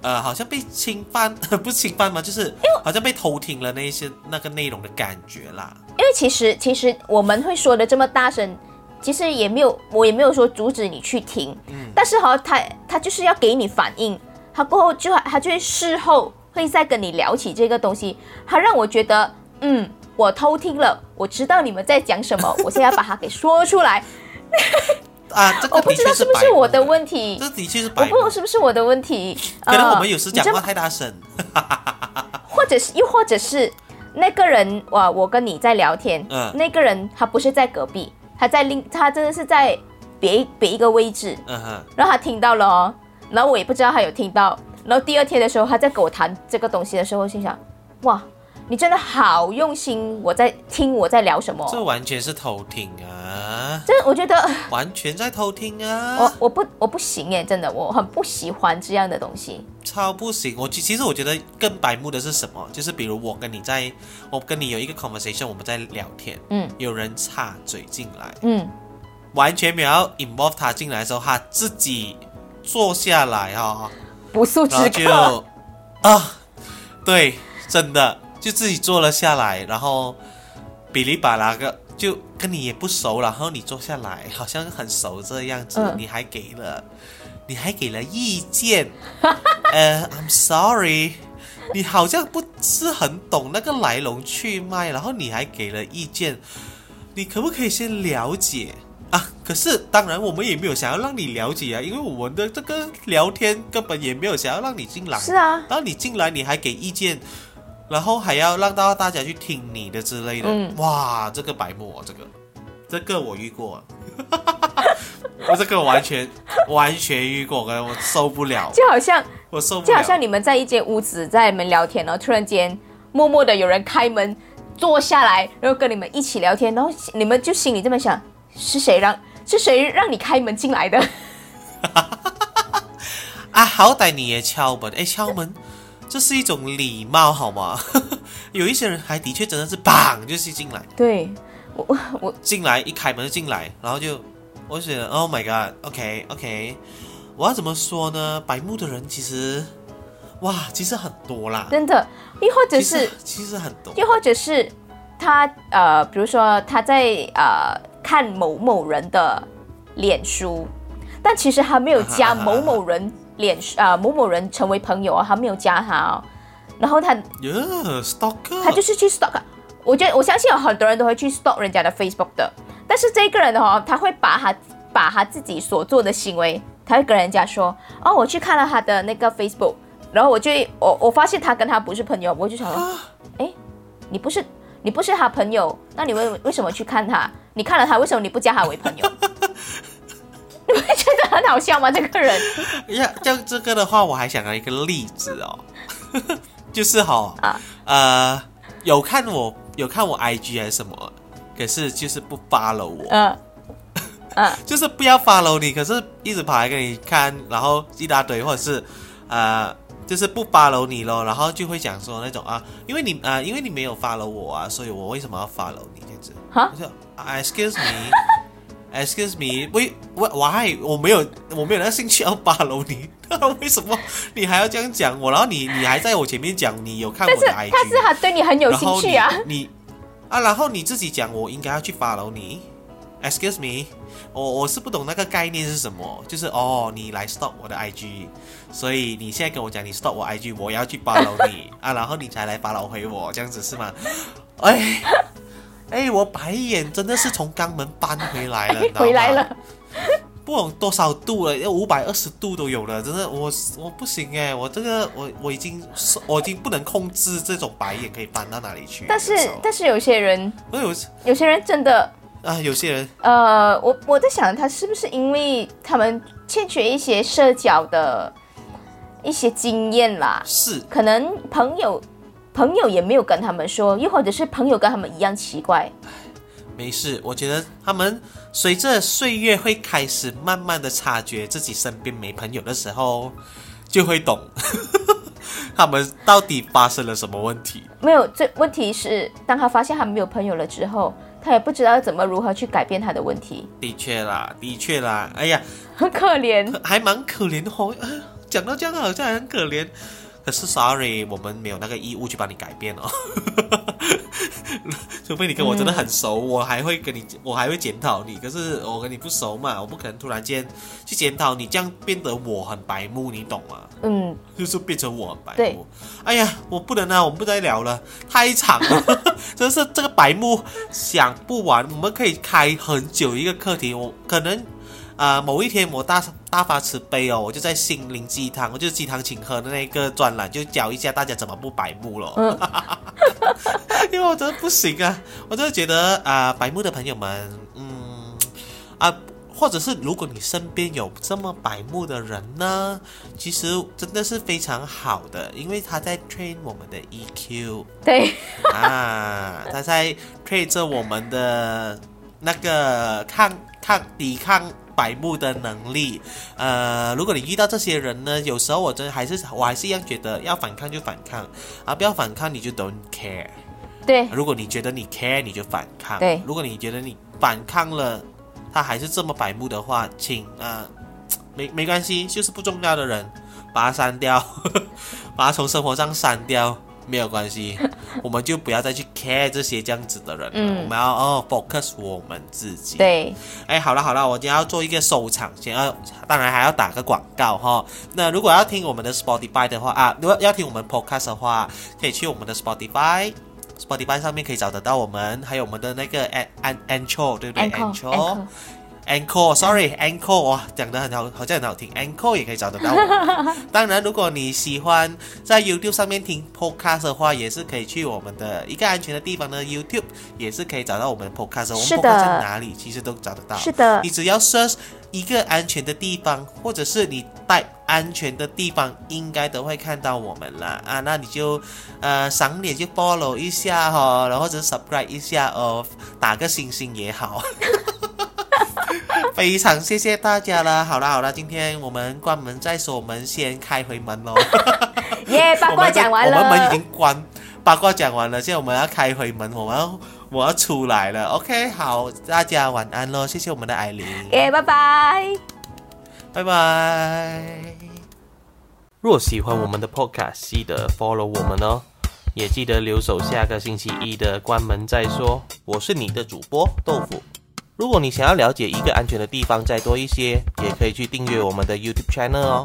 Speaker 3: 呃，好像被侵犯，*laughs* 不是侵犯吗？就是好像被偷听了那些那个内容的感觉啦。
Speaker 1: 因为其实其实我们会说的这么大声，其实也没有我也没有说阻止你去听，
Speaker 3: 嗯。
Speaker 1: 但是哈，他他就是要给你反应，他过后就他就会事后会再跟你聊起这个东西，他让我觉得，嗯，我偷听了，我知道你们在讲什么，*laughs* 我现在要把它给说出来，
Speaker 3: 啊，这个
Speaker 1: 我不知道是不是我的，问题，
Speaker 3: 这的确是
Speaker 1: 我
Speaker 3: 白我
Speaker 1: 不知道。是不是我的问题，
Speaker 3: 可能
Speaker 1: 呃
Speaker 3: 我们有时讲话太大声，*laughs*
Speaker 1: 或者是又或者是那个人，哇，我跟你在聊天，
Speaker 3: 嗯。
Speaker 1: 那个人他不是在隔壁，他在另，他真的是在别别一个位置，
Speaker 3: 嗯哼，
Speaker 1: 然后他听到了哦，然后我也不知道他有听到，然后第二天的时候他在跟我谈这个东西的时候，心想，哇，你真的好用心，我在听我在聊什么，
Speaker 3: 这完全是偷听啊，
Speaker 1: 这我觉得
Speaker 3: 完全在偷听啊，
Speaker 1: 我我不我不行耶，真的我很不喜欢这样的东西，
Speaker 3: 超不行。我其其实我觉得更白目的是什么？就是比如我跟你在，我跟你有一个 conversation，我们在聊天，
Speaker 1: 嗯。
Speaker 3: 有人插嘴进来，
Speaker 1: 嗯，
Speaker 3: 完全没有要 involve 他进来的时候，他自己坐下来哈、
Speaker 1: 不速之客，
Speaker 3: 啊，对，真的就自己坐了下来，然后比利把那个就跟你也不熟，然后你坐下来好像很熟这样子，
Speaker 1: 嗯
Speaker 3: 你还给了你还给了意见，*laughs* 呃，I'm sorry。你好像不是很懂那个来龙去脉，然后你还给了意见，你可不可以先了解啊？可是当然我们也没有想要让你了解啊，因为我们的这个聊天根本也没有想要让你进来。
Speaker 1: 是啊，
Speaker 3: 然后你进来你还给意见，然后还要让到大家去听你的之类的，
Speaker 1: 嗯
Speaker 3: 哇，这个白目哦，这个，这个我遇过，*laughs* 我这个完全完全遇过，我我受不了，
Speaker 1: 就好像。
Speaker 3: 我受不了。
Speaker 1: 就好像你们在一间屋子在你们聊天，然后突然间默默的有人开门坐下来，然后跟你们一起聊天，然后你们就心里这么想：是谁让是谁让你开门进来的？*laughs*
Speaker 3: 啊，好歹你也敲门，哎，敲门，这是一种礼貌好吗？*laughs* 有一些人还的确真的是砰就是进来，
Speaker 1: 对我我。我
Speaker 3: 进来一开门就进来，然后就我就觉得 Oh my God，OK OK，我要怎么说呢？白目的人其实哇，其实很多啦，
Speaker 1: 真的，又或者
Speaker 3: 其实
Speaker 1: 是
Speaker 3: 其实很多，
Speaker 1: 又或者是他呃，比如说他在呃看某某人的脸书，但其实还没有加某某人脸书啊、某某人成为朋友啊，他没有加他哦，然后他他就是去 stalk，我觉得我相信有很多人都会去 stalk 人家的 Facebook 的，但是这个人的哦，他会把他把他自己所做的行为，他会跟人家说，哦，我去看了他的那个 Facebook，然后我就我我发现他跟他不是朋友，我就想说，哎，你不是你不是他朋友，那你为为什么去看他？你看了他，为什么你不加他为朋友？你会觉得很好笑吗？这个人
Speaker 3: 呀，像这个的话，我还想到一个例子哦，*laughs* 就是哈、
Speaker 1: 啊
Speaker 3: 呃，有看我有看我 IG 还是什么，可是就是不 follow 我，
Speaker 1: 嗯嗯 *laughs*
Speaker 3: 就是不要 follow 你，可是一直跑来给你看，然后一大堆，或者是呃，就是不 follow 你咯，然后就会讲说那种啊，因为你啊、呃因为你没有 follow 我啊，所以我为什么要 follow 你这样子？
Speaker 1: 哈
Speaker 3: 我就啊，excuse me。Excuse me，喂喂，why？我没有，我没有那个兴趣要 follow 你，*laughs* 为什么你还要这样讲我？然后你你还在我前面讲你有看我的 IG，
Speaker 1: 他是他对你很有兴趣啊，
Speaker 3: 你你啊，然后你自己讲我应该要去 follow 你，Excuse me，我我是不懂那个概念是什么，就是哦，你来 stop 我的 IG，所以你现在跟我讲你 stop 我 IG，我要去 follow 你 *laughs* 啊，然后你才来 follow 回我，这样子是吗？哎哎，我白眼真的是从肛门搬回来了，*laughs*
Speaker 1: 回来了。
Speaker 3: 不懂多少度了，要五百二十度都有了，真的，我我不行哎，我这个我我已经我已经不能控制这种白眼可以搬到哪里去。
Speaker 1: 但是但是有些人
Speaker 3: 我有
Speaker 1: 有些人真的
Speaker 3: 啊，有些人
Speaker 1: 呃，我我在想，他是不是因为他们欠缺一些社交的一些经验啦？
Speaker 3: 是
Speaker 1: 可能朋友朋友也没有跟他们说，又或者是朋友跟他们一样奇怪。
Speaker 3: 没事，我觉得他们随着岁月会开始慢慢的察觉自己身边没朋友的时候，就会懂 *laughs* 他们到底发生了什么问题。
Speaker 1: 没有，这问题是当他发现他没有朋友了之后，他也不知道怎么如何去改变他的问题，
Speaker 3: 的确啦，的确啦，哎呀，
Speaker 1: 很可怜。
Speaker 3: 还蛮可怜的哦。哎讲到这样好像还很可怜，可是 sorry，我们没有那个义务去帮你改变哦。*laughs* 除非你跟我真的很熟，我还会跟你，我还会检讨你。可是我跟你不熟嘛，我不可能突然间去检讨你，这样变得我很白目，你懂吗？
Speaker 1: 嗯，
Speaker 3: 就是变成我很白
Speaker 1: 对
Speaker 3: 目。哎呀，我不能啊，我们不再聊了，太长了，*laughs* 真是这个白目想不完。我们可以开很久一个课题，我可能啊、呃某一天我大大发慈悲哦，我就在心灵鸡汤，我就是鸡汤请喝的那个专栏，就教一下大家怎么不白目了。
Speaker 1: 嗯 *laughs*
Speaker 3: 因为我真的不行啊，我真的觉得啊、白目的朋友们，嗯啊。或者是如果你身边有这么白目的人呢，其实真的是非常好的，因为他在 train 我们的 EQ
Speaker 1: 对，
Speaker 3: 啊，他在 train 着我们的那个抗抗抵抗白目的能力。呃，如果你遇到这些人呢，有时候我真的还是我还是一样觉得要反抗就反抗啊，不要反抗你就 don't care。
Speaker 1: 对，
Speaker 3: 如果你觉得你 care，你就反抗。
Speaker 1: 对
Speaker 3: 如果你觉得你反抗了，他还是这么百目的话，请啊、没没关系，就是不重要的人，把他删掉，*laughs* 把他从生活上删掉，没有关系，*laughs* 我们就不要再去 care 这些这样子的人了。
Speaker 1: 嗯
Speaker 3: 我们要哦 focus 我们自己。。
Speaker 1: 对，
Speaker 3: 哎，好了好了，我今天要做一个收场，先要当然还要打个广告哈。那如果要听我们的 Spotify 的话啊，如果要听我们 Podcast 的话，可以去我们的 Spotify。Spotify 上面可以找得到我们，还有我们的那个 An An Anchor，对不对
Speaker 1: Anchor，
Speaker 3: Anchor，Sorry，Anchor，哇，讲的很好，好像很好听。Anchor 也可以找得到我。*laughs* 当然，如果你喜欢在 YouTube 上面听 Podcast 的话，也是可以去我们的一个安全的地方的 YouTube，也是可以找到我们的 Podcast 的。我们
Speaker 1: 是
Speaker 3: Podcast 在哪里，其实都找得到。
Speaker 1: 是的
Speaker 3: 你，只要 search 一个安全的地方，或者是你带安全的地方，应该都会看到我们啦啊。那你就呃赏脸就 follow 一下哈、然后或者 subscribe 一下哦，打个星星也好。*laughs* *laughs* 非常谢谢大家了。好了好了，今天我们关门再说，我们先开回门喽。*laughs*
Speaker 1: 耶，八卦讲完
Speaker 3: 我们我们门已
Speaker 1: 了，
Speaker 3: 经关，八卦讲完了，现在我们要开回门，我们要我要出来了。OK，好，大家晚安喽，谢谢我们的艾琳。
Speaker 1: 耶，拜拜。
Speaker 3: 拜拜。若喜欢我们的 Podcast，记得 follow 我们哦，也记得留守下个星期一的关门再说。我是你的主播豆腐。如果你想要了解一个安全的地方再多一些，也可以去订阅我们的 YouTube channel 哦。